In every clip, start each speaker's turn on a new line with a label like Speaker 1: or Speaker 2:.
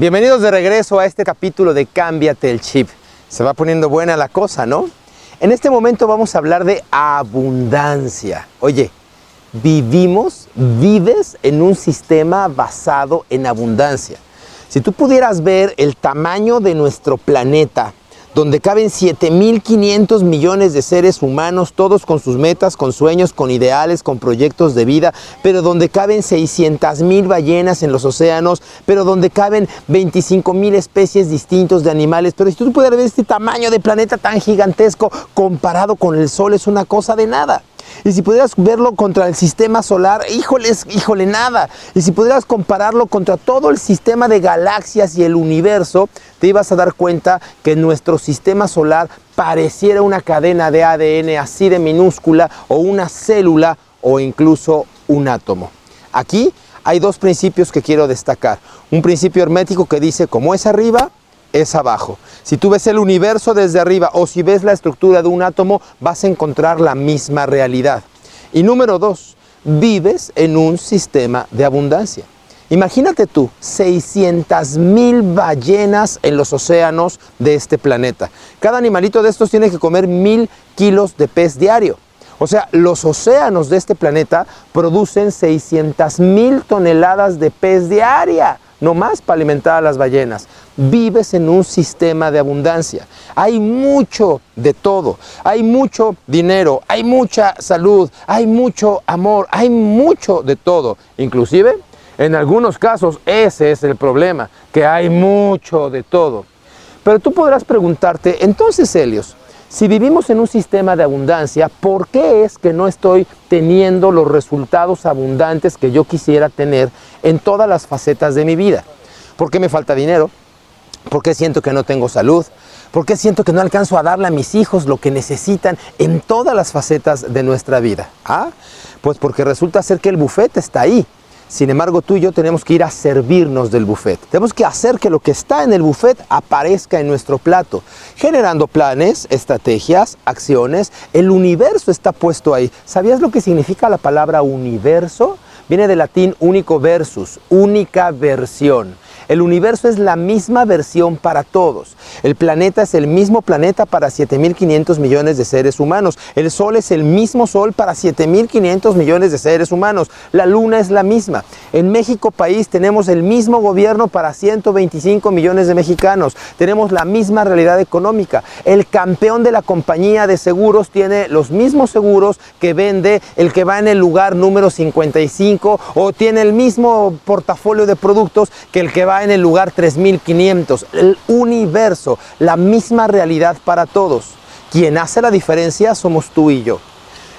Speaker 1: Bienvenidos de regreso a este capítulo de Cámbiate el chip. Se va poniendo buena la cosa, ¿no? En este momento vamos a hablar de abundancia. Oye, vivimos, vives en un sistema basado en abundancia. Si tú pudieras ver el tamaño de nuestro planeta, donde caben 7.500 millones de seres humanos, todos con sus metas, con sueños, con ideales, con proyectos de vida, pero donde caben 600.000 ballenas en los océanos, pero donde caben 25.000 especies distintos de animales. Pero si tú pudieras ver este tamaño de planeta tan gigantesco comparado con el Sol, es una cosa de nada. Y si pudieras verlo contra el sistema solar, híjoles, híjole, nada. Y si pudieras compararlo contra todo el sistema de galaxias y el universo, te ibas a dar cuenta que nuestro sistema solar pareciera una cadena de ADN así de minúscula o una célula o incluso un átomo. Aquí hay dos principios que quiero destacar. Un principio hermético que dice, como es arriba, es abajo. Si tú ves el universo desde arriba o si ves la estructura de un átomo, vas a encontrar la misma realidad. Y número dos, vives en un sistema de abundancia. Imagínate tú, 600 mil ballenas en los océanos de este planeta. Cada animalito de estos tiene que comer mil kilos de pez diario. O sea, los océanos de este planeta producen 600 mil toneladas de pez diaria no más para alimentar a las ballenas. Vives en un sistema de abundancia. Hay mucho de todo. Hay mucho dinero, hay mucha salud, hay mucho amor, hay mucho de todo. Inclusive, en algunos casos, ese es el problema, que hay mucho de todo. Pero tú podrás preguntarte, entonces, Helios, si vivimos en un sistema de abundancia, ¿por qué es que no estoy teniendo los resultados abundantes que yo quisiera tener en todas las facetas de mi vida? ¿Por qué me falta dinero? ¿Por qué siento que no tengo salud? ¿Por qué siento que no alcanzo a darle a mis hijos lo que necesitan en todas las facetas de nuestra vida? ¿Ah? Pues porque resulta ser que el bufete está ahí. Sin embargo, tú y yo tenemos que ir a servirnos del buffet. Tenemos que hacer que lo que está en el buffet aparezca en nuestro plato, generando planes, estrategias, acciones. El universo está puesto ahí. ¿Sabías lo que significa la palabra universo? Viene del latín único versus, única versión. El universo es la misma versión para todos. El planeta es el mismo planeta para 7.500 millones de seres humanos. El Sol es el mismo Sol para 7.500 millones de seres humanos. La Luna es la misma. En México país tenemos el mismo gobierno para 125 millones de mexicanos. Tenemos la misma realidad económica. El campeón de la compañía de seguros tiene los mismos seguros que vende el que va en el lugar número 55 o tiene el mismo portafolio de productos que el que va en el lugar 3500, el universo, la misma realidad para todos. Quien hace la diferencia somos tú y yo.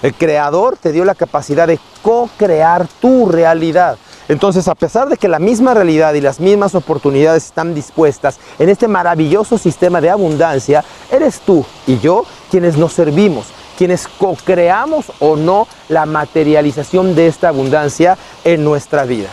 Speaker 1: El creador te dio la capacidad de co-crear tu realidad. Entonces, a pesar de que la misma realidad y las mismas oportunidades están dispuestas en este maravilloso sistema de abundancia, eres tú y yo quienes nos servimos, quienes co-creamos o no la materialización de esta abundancia en nuestra vida.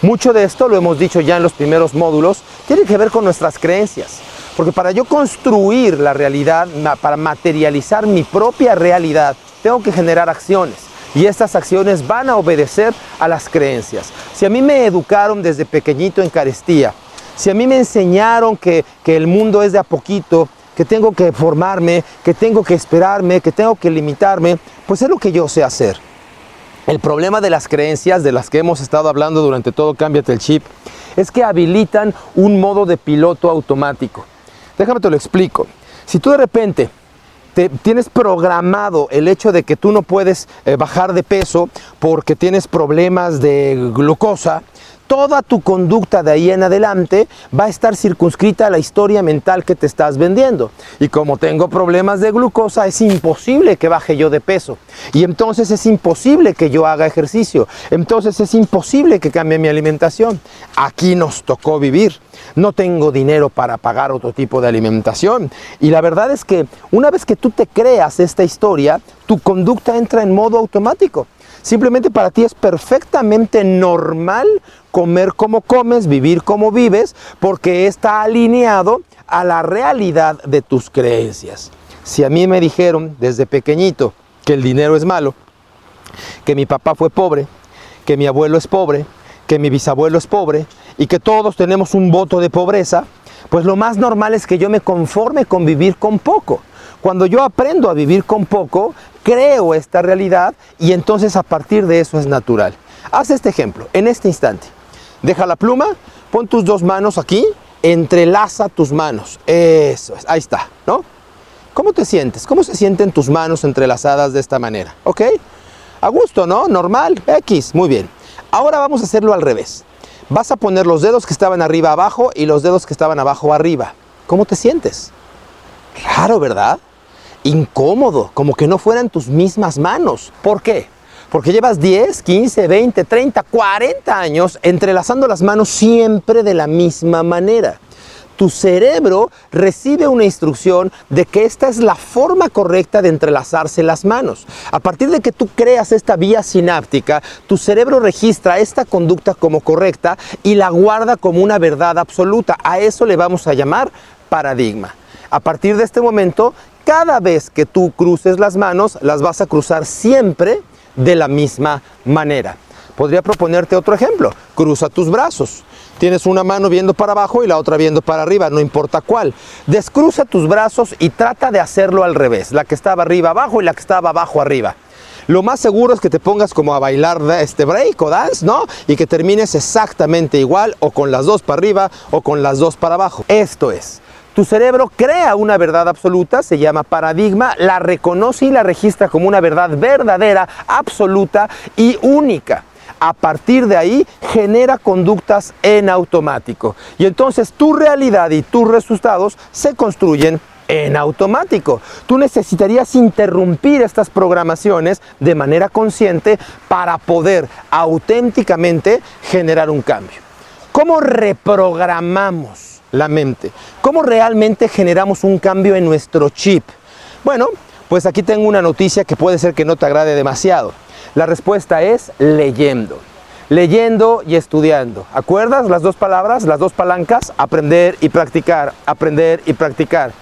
Speaker 1: Mucho de esto, lo hemos dicho ya en los primeros módulos, tiene que ver con nuestras creencias. Porque para yo construir la realidad, para materializar mi propia realidad, tengo que generar acciones. Y estas acciones van a obedecer a las creencias. Si a mí me educaron desde pequeñito en carestía, si a mí me enseñaron que, que el mundo es de a poquito, que tengo que formarme, que tengo que esperarme, que tengo que limitarme, pues es lo que yo sé hacer. El problema de las creencias de las que hemos estado hablando durante todo Cámbiate el Chip es que habilitan un modo de piloto automático. Déjame te lo explico. Si tú de repente te, tienes programado el hecho de que tú no puedes eh, bajar de peso porque tienes problemas de glucosa, toda tu conducta de ahí en adelante va a estar circunscrita a la historia mental que te estás vendiendo. Y como tengo problemas de glucosa, es imposible que baje yo de peso. Y entonces es imposible que yo haga ejercicio. Entonces es imposible que cambie mi alimentación. Aquí nos tocó vivir. No tengo dinero para pagar otro tipo de alimentación. Y la verdad es que una vez que tú te creas esta historia, tu conducta entra en modo automático. Simplemente para ti es perfectamente normal comer como comes, vivir como vives, porque está alineado a la realidad de tus creencias. Si a mí me dijeron desde pequeñito que el dinero es malo, que mi papá fue pobre, que mi abuelo es pobre, que mi bisabuelo es pobre y que todos tenemos un voto de pobreza, pues lo más normal es que yo me conforme con vivir con poco. Cuando yo aprendo a vivir con poco, creo esta realidad y entonces a partir de eso es natural. Haz este ejemplo, en este instante. Deja la pluma, pon tus dos manos aquí, entrelaza tus manos. Eso es, ahí está, ¿no? ¿Cómo te sientes? ¿Cómo se sienten tus manos entrelazadas de esta manera? ¿Ok? A gusto, ¿no? Normal, X, muy bien. Ahora vamos a hacerlo al revés. Vas a poner los dedos que estaban arriba abajo y los dedos que estaban abajo arriba. ¿Cómo te sientes? Raro, ¿verdad? Incómodo, como que no fueran tus mismas manos. ¿Por qué? Porque llevas 10, 15, 20, 30, 40 años entrelazando las manos siempre de la misma manera tu cerebro recibe una instrucción de que esta es la forma correcta de entrelazarse las manos. A partir de que tú creas esta vía sináptica, tu cerebro registra esta conducta como correcta y la guarda como una verdad absoluta. A eso le vamos a llamar paradigma. A partir de este momento, cada vez que tú cruces las manos, las vas a cruzar siempre de la misma manera. Podría proponerte otro ejemplo. Cruza tus brazos. Tienes una mano viendo para abajo y la otra viendo para arriba, no importa cuál. Descruza tus brazos y trata de hacerlo al revés, la que estaba arriba abajo y la que estaba abajo arriba. Lo más seguro es que te pongas como a bailar este break o dance, ¿no? Y que termines exactamente igual o con las dos para arriba o con las dos para abajo. Esto es, tu cerebro crea una verdad absoluta, se llama paradigma, la reconoce y la registra como una verdad verdadera, absoluta y única a partir de ahí genera conductas en automático. Y entonces tu realidad y tus resultados se construyen en automático. Tú necesitarías interrumpir estas programaciones de manera consciente para poder auténticamente generar un cambio. ¿Cómo reprogramamos la mente? ¿Cómo realmente generamos un cambio en nuestro chip? Bueno, pues aquí tengo una noticia que puede ser que no te agrade demasiado. La respuesta es leyendo. Leyendo y estudiando. ¿Acuerdas las dos palabras, las dos palancas? Aprender y practicar, aprender y practicar.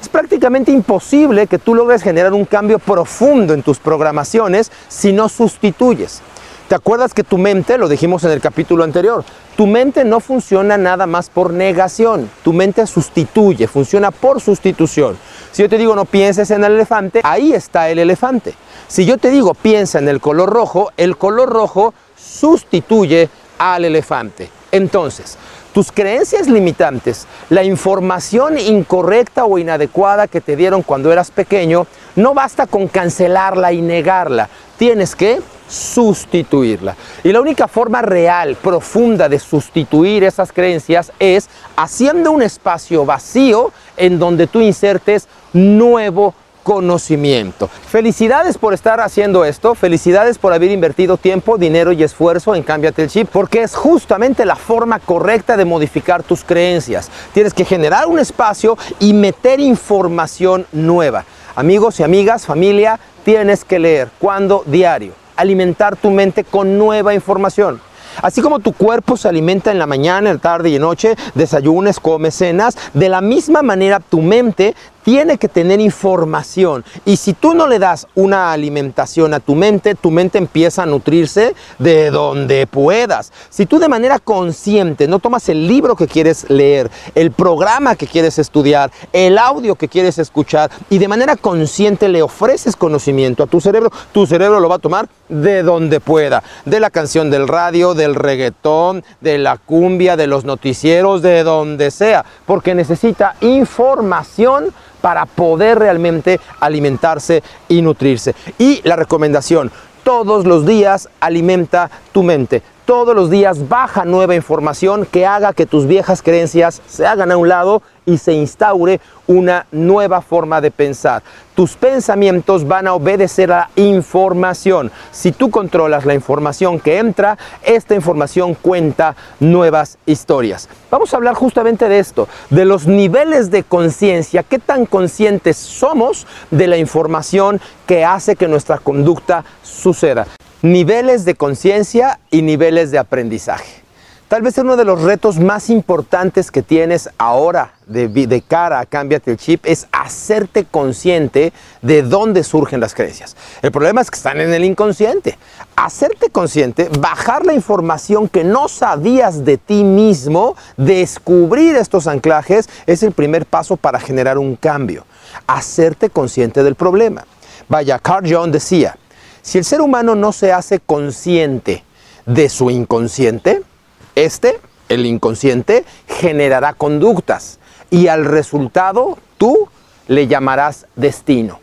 Speaker 1: Es prácticamente imposible que tú logres generar un cambio profundo en tus programaciones si no sustituyes. ¿Te acuerdas que tu mente, lo dijimos en el capítulo anterior, tu mente no funciona nada más por negación, tu mente sustituye, funciona por sustitución. Si yo te digo no pienses en el elefante, ahí está el elefante. Si yo te digo piensa en el color rojo, el color rojo sustituye al elefante. Entonces, tus creencias limitantes, la información incorrecta o inadecuada que te dieron cuando eras pequeño, no basta con cancelarla y negarla, tienes que sustituirla. Y la única forma real, profunda de sustituir esas creencias es haciendo un espacio vacío en donde tú insertes nuevo conocimiento. Felicidades por estar haciendo esto, felicidades por haber invertido tiempo, dinero y esfuerzo en Cámbiate el Chip, porque es justamente la forma correcta de modificar tus creencias. Tienes que generar un espacio y meter información nueva. Amigos y amigas, familia, tienes que leer. ¿Cuándo? Diario. Alimentar tu mente con nueva información. Así como tu cuerpo se alimenta en la mañana, en la tarde y en noche, desayunes, comes, cenas, de la misma manera tu mente tiene que tener información. Y si tú no le das una alimentación a tu mente, tu mente empieza a nutrirse de donde puedas. Si tú de manera consciente no tomas el libro que quieres leer, el programa que quieres estudiar, el audio que quieres escuchar y de manera consciente le ofreces conocimiento a tu cerebro, tu cerebro lo va a tomar de donde pueda. De la canción del radio, del reggaetón, de la cumbia, de los noticieros, de donde sea. Porque necesita información para poder realmente alimentarse y nutrirse. Y la recomendación, todos los días alimenta tu mente. Todos los días baja nueva información que haga que tus viejas creencias se hagan a un lado y se instaure una nueva forma de pensar. Tus pensamientos van a obedecer a la información. Si tú controlas la información que entra, esta información cuenta nuevas historias. Vamos a hablar justamente de esto, de los niveles de conciencia, qué tan conscientes somos de la información que hace que nuestra conducta suceda. Niveles de conciencia y niveles de aprendizaje. Tal vez uno de los retos más importantes que tienes ahora de, cara a Cámbiate el Chip es hacerte consciente de dónde surgen las creencias. El problema es que están en el inconsciente. Hacerte consciente, bajar la información que no sabías de ti mismo, descubrir estos anclajes, es el primer paso para generar un cambio. Hacerte consciente del problema. Vaya, Carl Jung decía, si el ser humano no se hace consciente de su inconsciente, este, el inconsciente, generará conductas y al resultado tú le llamarás destino.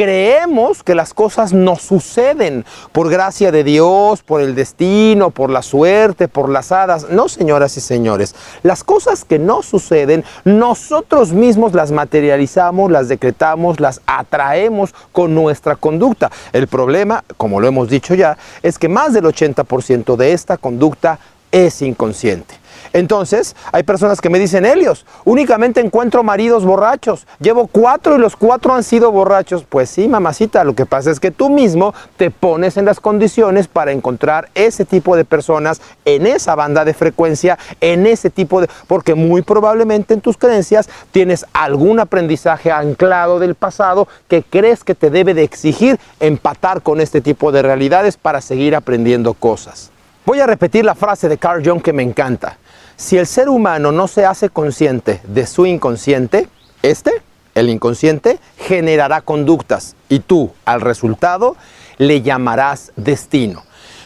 Speaker 1: Creemos que las cosas no suceden por gracia de Dios, por el destino, por la suerte, por las hadas. No, señoras y señores, las cosas que no suceden, nosotros mismos las materializamos, las decretamos, las atraemos con nuestra conducta. El problema, como lo hemos dicho ya, es que más del 80% de esta conducta es inconsciente. Entonces, hay personas que me dicen, Helios, únicamente encuentro maridos borrachos. Llevo cuatro y los cuatro han sido borrachos. Pues sí, mamacita, lo que pasa es que tú mismo te pones en las condiciones para encontrar ese tipo de personas en esa banda de frecuencia, en ese tipo de... Porque muy probablemente en tus creencias tienes algún aprendizaje anclado del pasado que crees que te debe de exigir empatar con este tipo de realidades para seguir aprendiendo cosas. Voy a repetir la frase de Carl Jung que me encanta. Si el ser humano no se hace consciente de su inconsciente, este, el inconsciente, generará conductas y tú, al resultado, le llamarás destino.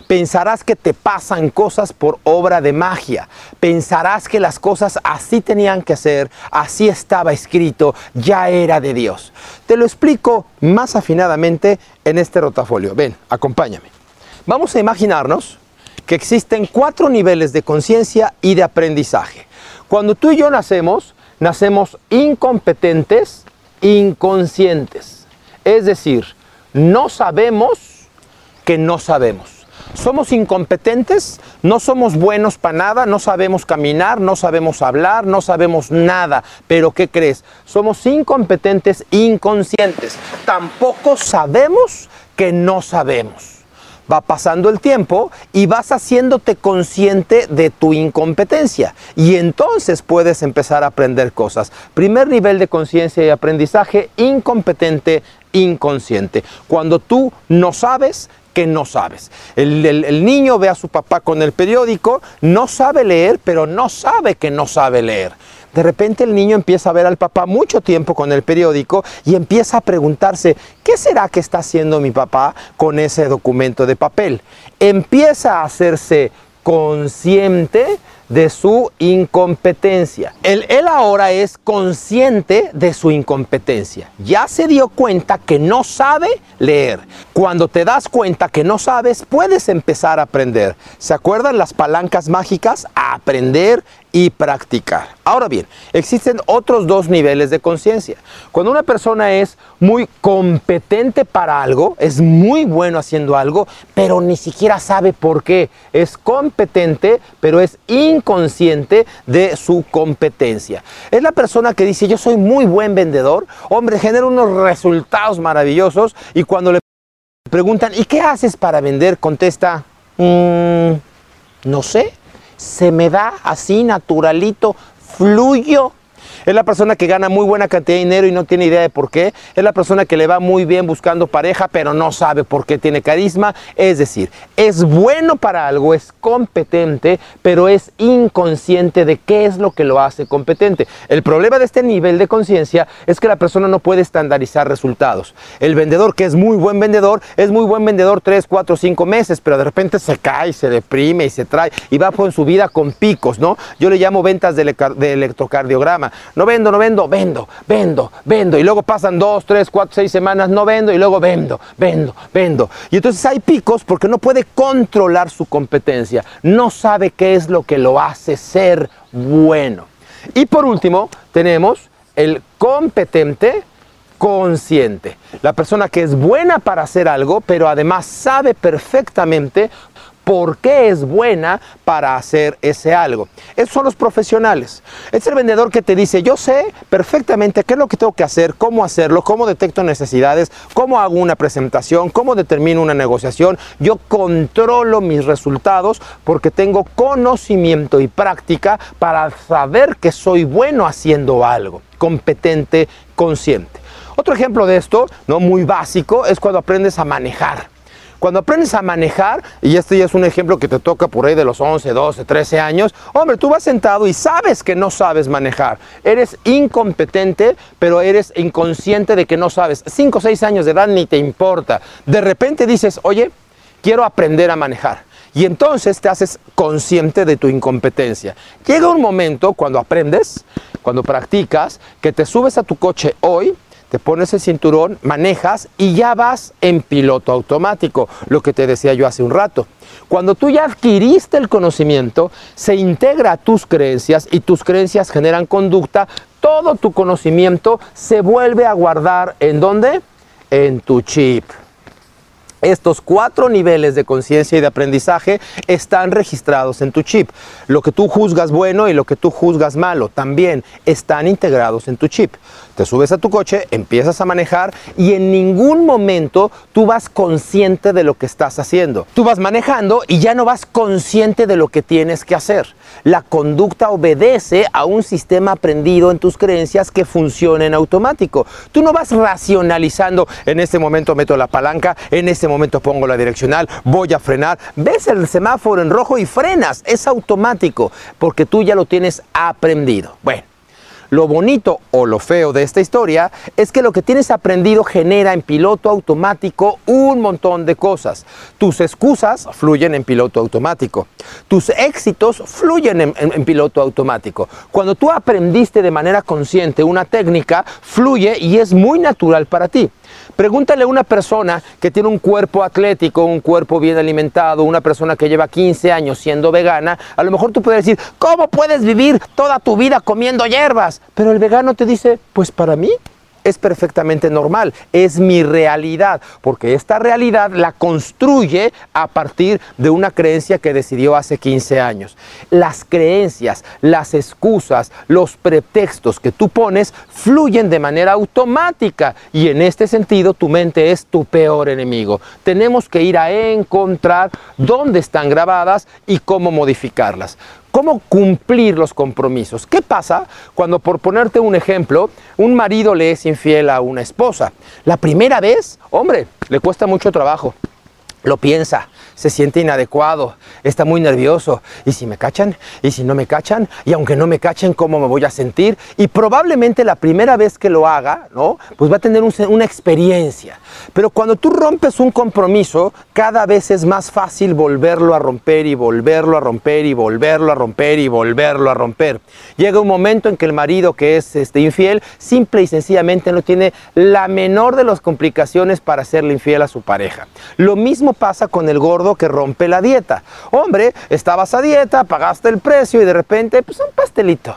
Speaker 1: Pensarás que te pasan cosas por obra de magia. Pensarás que las cosas así tenían que ser, así estaba escrito, ya era de Dios. Te lo explico más afinadamente en este rotafolio. Ven, acompáñame. Vamos a imaginarnos que existen cuatro niveles de conciencia y de aprendizaje. Cuando tú y yo nacemos, nacemos incompetentes, inconscientes. Es decir, no sabemos que no sabemos. Somos incompetentes, no somos buenos para nada, no sabemos caminar, no sabemos hablar, no sabemos nada. Pero ¿qué crees? Somos incompetentes, inconscientes. Tampoco sabemos que no sabemos va pasando el tiempo y vas haciéndote consciente de tu incompetencia. Y entonces puedes empezar a aprender cosas. Primer nivel de conciencia y aprendizaje, incompetente, inconsciente. Cuando tú no sabes, que no sabes. El, el, niño ve a su papá con el periódico, no sabe leer, pero no sabe que no sabe leer. De repente el niño empieza a ver al papá mucho tiempo con el periódico y empieza a preguntarse, ¿qué será que está haciendo mi papá con ese documento de papel? Empieza a hacerse consciente de su incompetencia. Él, ahora es consciente de su incompetencia. Ya se dio cuenta que no sabe leer. Cuando te das cuenta que no sabes, puedes empezar a aprender. ¿Se acuerdan las palancas mágicas? A aprender y practicar. Ahora bien, existen otros dos niveles de conciencia. Cuando una persona es muy competente para algo, es muy bueno haciendo algo, pero ni siquiera sabe por qué. Es competente, pero es inconsciente de su competencia. Es la persona que dice, yo soy muy buen vendedor, hombre, genera unos resultados maravillosos y cuando le preguntan, ¿y qué haces para vender? Contesta, mmm, no sé se me da así naturalito, fluyo es la persona que gana muy buena cantidad de dinero y no tiene idea de por qué. Es la persona que le va muy bien buscando pareja, pero no sabe por qué tiene carisma. Es decir, es bueno para algo, es competente, pero es inconsciente de qué es lo que lo hace competente. El problema de este nivel de conciencia es que la persona no puede estandarizar resultados. El vendedor que es muy buen vendedor, es muy buen vendedor 3, 4, 5 meses, pero de repente se cae, se deprime y se trae y va por su vida con picos, ¿no? Yo le llamo ventas de, electrocardiograma. No vendo, no vendo, vendo, vendo, vendo. Y luego pasan dos, tres, cuatro, seis semanas, no vendo y luego vendo, vendo, vendo. Y entonces hay picos porque no puede controlar su competencia. No sabe qué es lo que lo hace ser bueno. Y por último, tenemos el competente consciente. La persona que es buena para hacer algo, pero además sabe perfectamente por qué es buena para hacer ese algo. Esos son los profesionales. Es el vendedor que te dice, yo sé perfectamente qué es lo que tengo que hacer, cómo hacerlo, cómo detecto necesidades, cómo hago una presentación, cómo determino una negociación. Yo controlo mis resultados porque tengo conocimiento y práctica para saber que soy bueno haciendo algo, competente, consciente. Otro ejemplo de esto, no muy básico, es cuando aprendes a manejar. Cuando aprendes a manejar, y este ya es un ejemplo que te toca por ahí de los 11, 12, 13 años, hombre, tú vas sentado y sabes que no sabes manejar. Eres incompetente, pero eres inconsciente de que no sabes. 5 o 6 años de edad ni te importa. De repente dices, oye, quiero aprender a manejar. Y entonces te haces consciente de tu incompetencia. Llega un momento cuando aprendes, cuando practicas, que te subes a tu coche hoy te pones el cinturón, manejas y ya vas en piloto automático, lo que te decía yo hace un rato. Cuando tú ya adquiriste el conocimiento, se integra a tus creencias y tus creencias generan conducta, todo tu conocimiento se vuelve a guardar en dónde? En tu chip. Estos cuatro niveles de conciencia y de aprendizaje están registrados en tu chip. Lo que tú juzgas bueno y lo que tú juzgas malo también están integrados en tu chip. Te subes a tu coche, empiezas a manejar y en ningún momento tú vas consciente de lo que estás haciendo. Tú vas manejando y ya no vas consciente de lo que tienes que hacer. La conducta obedece a un sistema aprendido en tus creencias que funciona en automático. Tú no vas racionalizando, en este momento meto la palanca, en este momento pongo la direccional, voy a frenar. Ves el semáforo en rojo y frenas. Es automático porque tú ya lo tienes aprendido. Bueno. Lo bonito o lo feo de esta historia es que lo que tienes aprendido genera en piloto automático un montón de cosas. Tus excusas fluyen en piloto automático. Tus éxitos fluyen en, piloto automático. Cuando tú aprendiste de manera consciente una técnica, fluye y es muy natural para ti. Pregúntale a una persona que tiene un cuerpo atlético, un cuerpo bien alimentado, una persona que lleva 15 años siendo vegana, a lo mejor tú puedes decir, ¿cómo puedes vivir toda tu vida comiendo hierbas? Pero el vegano te dice, pues para mí es perfectamente normal, es mi realidad, porque esta realidad la construye a partir de una creencia que decidió hace 15 años. Las creencias, las excusas, los pretextos que tú pones fluyen de manera automática y en este sentido tu mente es tu peor enemigo. Tenemos que ir a encontrar dónde están grabadas y cómo modificarlas. ¿Cómo cumplir los compromisos? ¿Qué pasa cuando, por ponerte un ejemplo, un marido le es infiel a una esposa? La primera vez, hombre, le cuesta mucho trabajo. Lo piensa, se siente inadecuado, está muy nervioso. ¿Y si me cachan? ¿Y si no me cachan? Y aunque no me cachen, ¿cómo me voy a sentir? Y probablemente la primera vez que lo haga, ¿no? Pues va a tener una experiencia. Pero cuando tú rompes un compromiso, cada vez es más fácil volverlo a romper y volverlo a romper y volverlo a romper y volverlo a romper. Llega un momento en que el marido que es este, infiel simple y sencillamente no tiene la menor de las complicaciones para hacerle infiel a su pareja. Lo mismo pasa con el gordo que rompe la dieta. Hombre, estabas a dieta, pagaste el precio y de repente, pues un pastelito.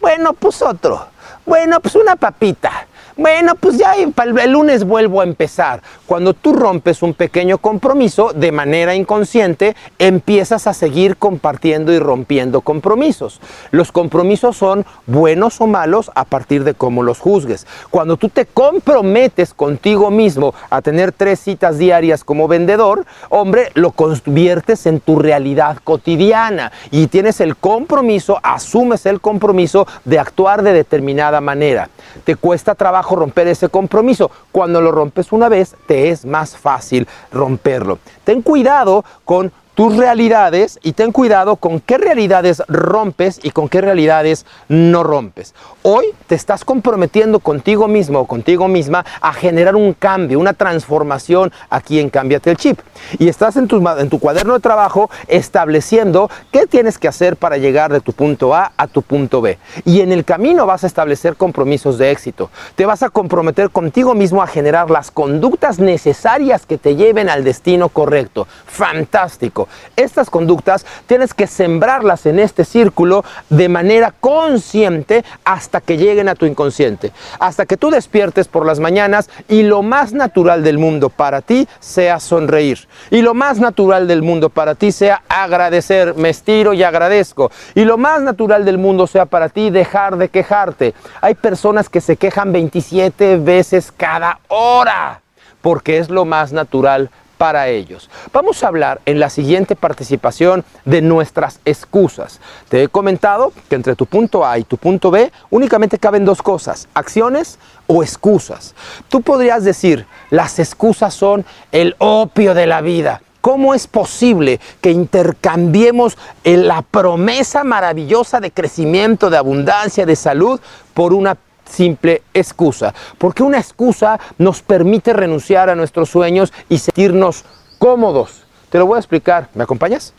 Speaker 1: Bueno, pues otro. Bueno, pues una papita. Bueno, pues ya el lunes vuelvo a empezar. Cuando tú rompes un pequeño compromiso de manera inconsciente, empiezas a seguir compartiendo y rompiendo compromisos. Los compromisos son buenos o malos a partir de cómo los juzgues. Cuando tú te comprometes contigo mismo a tener tres citas diarias como vendedor, hombre, lo conviertes en tu realidad cotidiana y tienes el compromiso, asumes el compromiso de actuar de determinada manera. Te cuesta trabajo romper ese compromiso. Cuando lo rompes una vez, te es más fácil romperlo. Ten cuidado con tus realidades y ten cuidado con qué realidades rompes y con qué realidades no rompes. Hoy te estás comprometiendo contigo mismo o contigo misma a generar un cambio, una transformación aquí en Cámbiate el Chip. Y estás en tu, en tu cuaderno de trabajo estableciendo qué tienes que hacer para llegar de tu punto A a tu punto B. Y en el camino vas a establecer compromisos de éxito. Te vas a comprometer contigo mismo a generar las conductas necesarias que te lleven al destino correcto. Fantástico. Estas conductas tienes que sembrarlas en este círculo de manera consciente hasta que lleguen a tu inconsciente. Hasta que tú despiertes por las mañanas y lo más natural del mundo para ti sea sonreír. Y lo más natural del mundo para ti sea agradecer. Me estiro y agradezco. Y lo más natural del mundo sea para ti dejar de quejarte. Hay personas que se quejan 27 veces cada hora porque es lo más natural para ellos. Vamos a hablar en la siguiente participación de nuestras excusas. Te he comentado que entre tu punto A y tu punto B únicamente caben dos cosas, acciones o excusas. Tú podrías decir, las excusas son el opio de la vida. ¿Cómo es posible que intercambiemos la promesa maravillosa de crecimiento, de abundancia, de salud por una simple excusa. Porque una excusa nos permite renunciar a nuestros sueños y sentirnos cómodos. Te lo voy a explicar. ¿Me acompañas?